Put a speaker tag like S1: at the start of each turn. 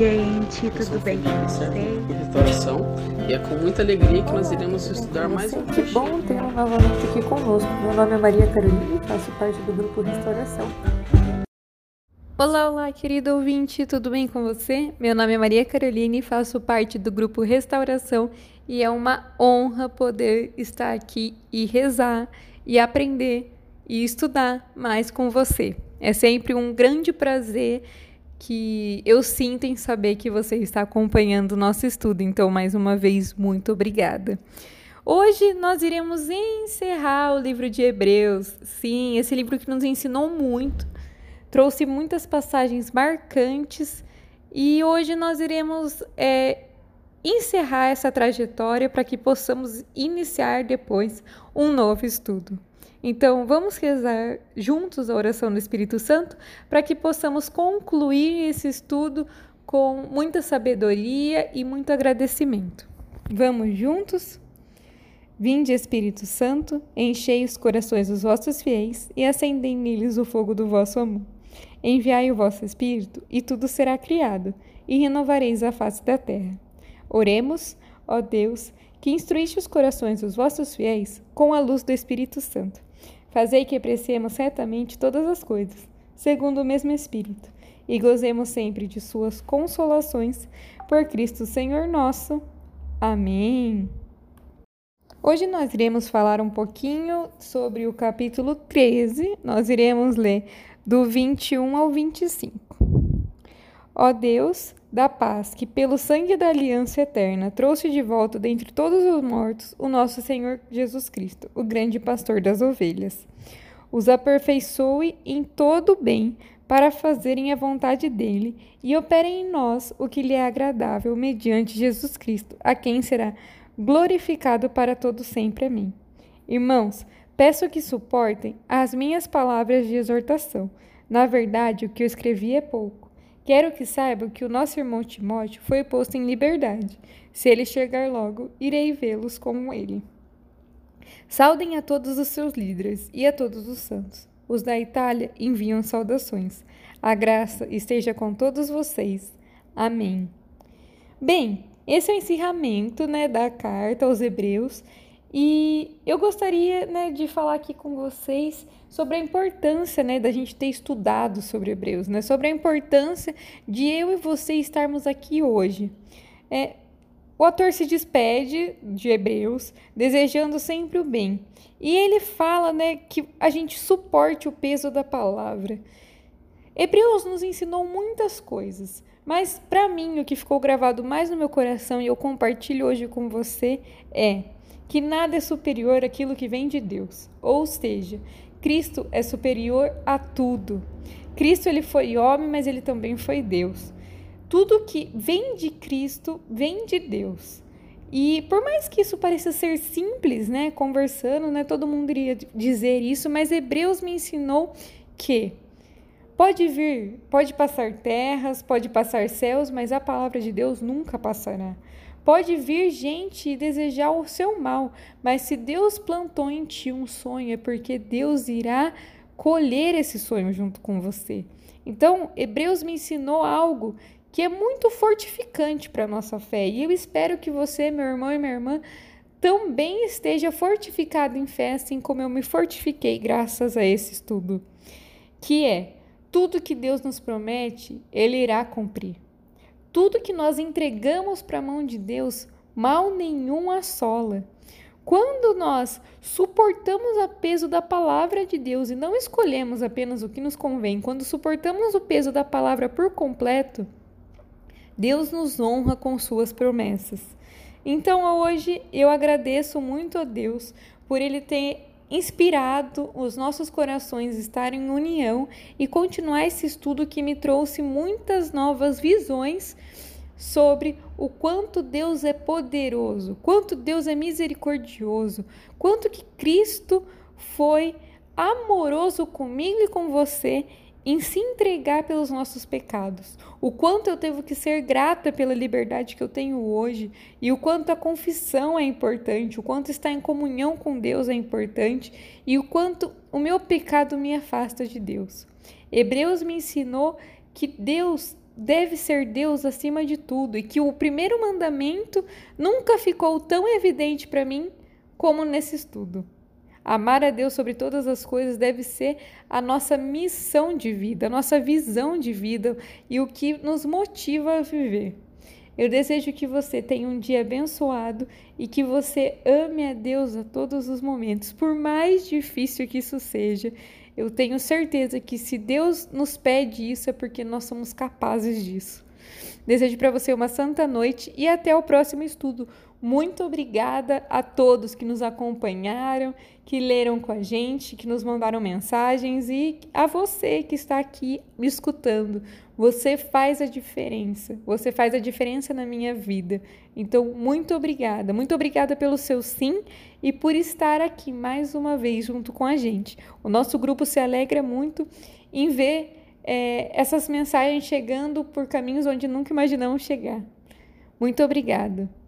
S1: Gente. Tudo bem com vocês?
S2: Restauração e é com muita alegria que nós iremos estudar mais um
S3: Que bom tê-lo novamente aqui conosco. Meu nome é Maria Carolina e faço parte do grupo Restauração.
S4: Olá, olá, querido ouvinte, tudo bem com você? Meu nome é Maria Carolina e faço parte do grupo Restauração e é uma honra poder estar aqui e rezar e aprender e estudar mais com você. É sempre um grande prazer que eu sinto em saber que você está acompanhando o nosso estudo. Então, mais uma vez, muito obrigada. Hoje nós iremos encerrar o livro de Hebreus. Sim, esse livro que nos ensinou muito, trouxe muitas passagens marcantes e hoje nós iremos é, encerrar essa trajetória para que possamos iniciar depois um novo estudo. Então, vamos rezar juntos a oração do Espírito Santo para que possamos concluir esse estudo com muita sabedoria e muito agradecimento. Vamos juntos? Vinde, Espírito Santo, enchei os corações dos vossos fiéis e acendei neles o fogo do vosso amor. Enviai o vosso Espírito, e tudo será criado, e renovareis a face da terra. Oremos, ó Deus, que instruíste os corações dos vossos fiéis com a luz do Espírito Santo. Fazei que apreciemos certamente todas as coisas, segundo o mesmo Espírito, e gozemos sempre de suas consolações, por Cristo Senhor nosso. Amém. Hoje nós iremos falar um pouquinho sobre o capítulo 13, nós iremos ler do 21 ao 25. Ó Deus da paz, que pelo sangue da aliança eterna trouxe de volta dentre todos os mortos o nosso Senhor Jesus Cristo, o grande pastor das ovelhas. Os aperfeiçoe em todo o bem para fazerem a vontade dele e operem em nós o que lhe é agradável mediante Jesus Cristo, a quem será glorificado para todo sempre. Amém. Irmãos, peço que suportem as minhas palavras de exortação. Na verdade, o que eu escrevi é pouco. Quero que saibam que o nosso irmão Timóteo foi posto em liberdade. Se ele chegar logo, irei vê-los como ele. Saudem a todos os seus líderes e a todos os santos. Os da Itália enviam saudações. A graça esteja com todos vocês. Amém. Bem, esse é o encerramento né, da carta aos Hebreus. E eu gostaria né, de falar aqui com vocês sobre a importância né, da gente ter estudado sobre Hebreus, né, sobre a importância de eu e você estarmos aqui hoje. É, o autor se despede de Hebreus, desejando sempre o bem. E ele fala né, que a gente suporte o peso da palavra. Hebreus nos ensinou muitas coisas, mas para mim o que ficou gravado mais no meu coração e eu compartilho hoje com você é que nada é superior àquilo que vem de Deus. Ou seja, Cristo é superior a tudo. Cristo ele foi homem, mas ele também foi Deus. Tudo que vem de Cristo vem de Deus. E por mais que isso pareça ser simples, né, conversando, né, todo mundo iria dizer isso, mas Hebreus me ensinou que pode vir, pode passar terras, pode passar céus, mas a palavra de Deus nunca passará. Pode vir gente e desejar o seu mal, mas se Deus plantou em ti um sonho, é porque Deus irá colher esse sonho junto com você. Então, Hebreus me ensinou algo que é muito fortificante para a nossa fé. E eu espero que você, meu irmão e minha irmã, também esteja fortificado em fé, assim como eu me fortifiquei graças a esse estudo. Que é, tudo que Deus nos promete, Ele irá cumprir. Tudo que nós entregamos para a mão de Deus, mal nenhum assola. Quando nós suportamos o peso da palavra de Deus e não escolhemos apenas o que nos convém, quando suportamos o peso da palavra por completo, Deus nos honra com suas promessas. Então hoje eu agradeço muito a Deus por Ele ter inspirado os nossos corações estarem em união e continuar esse estudo que me trouxe muitas novas visões sobre o quanto Deus é poderoso, quanto Deus é misericordioso, quanto que Cristo foi amoroso comigo e com você em se entregar pelos nossos pecados. O quanto eu devo que ser grata pela liberdade que eu tenho hoje e o quanto a confissão é importante, o quanto estar em comunhão com Deus é importante e o quanto o meu pecado me afasta de Deus. Hebreus me ensinou que Deus deve ser Deus acima de tudo e que o primeiro mandamento nunca ficou tão evidente para mim como nesse estudo. Amar a Deus sobre todas as coisas deve ser a nossa missão de vida, a nossa visão de vida e o que nos motiva a viver. Eu desejo que você tenha um dia abençoado e que você ame a Deus a todos os momentos, por mais difícil que isso seja, eu tenho certeza que se Deus nos pede isso é porque nós somos capazes disso. Desejo para você uma santa noite e até o próximo estudo. Muito obrigada a todos que nos acompanharam, que leram com a gente, que nos mandaram mensagens e a você que está aqui me escutando. Você faz a diferença. Você faz a diferença na minha vida. Então, muito obrigada. Muito obrigada pelo seu sim e por estar aqui mais uma vez junto com a gente. O nosso grupo se alegra muito em ver é, essas mensagens chegando por caminhos onde nunca imaginamos chegar. Muito obrigada.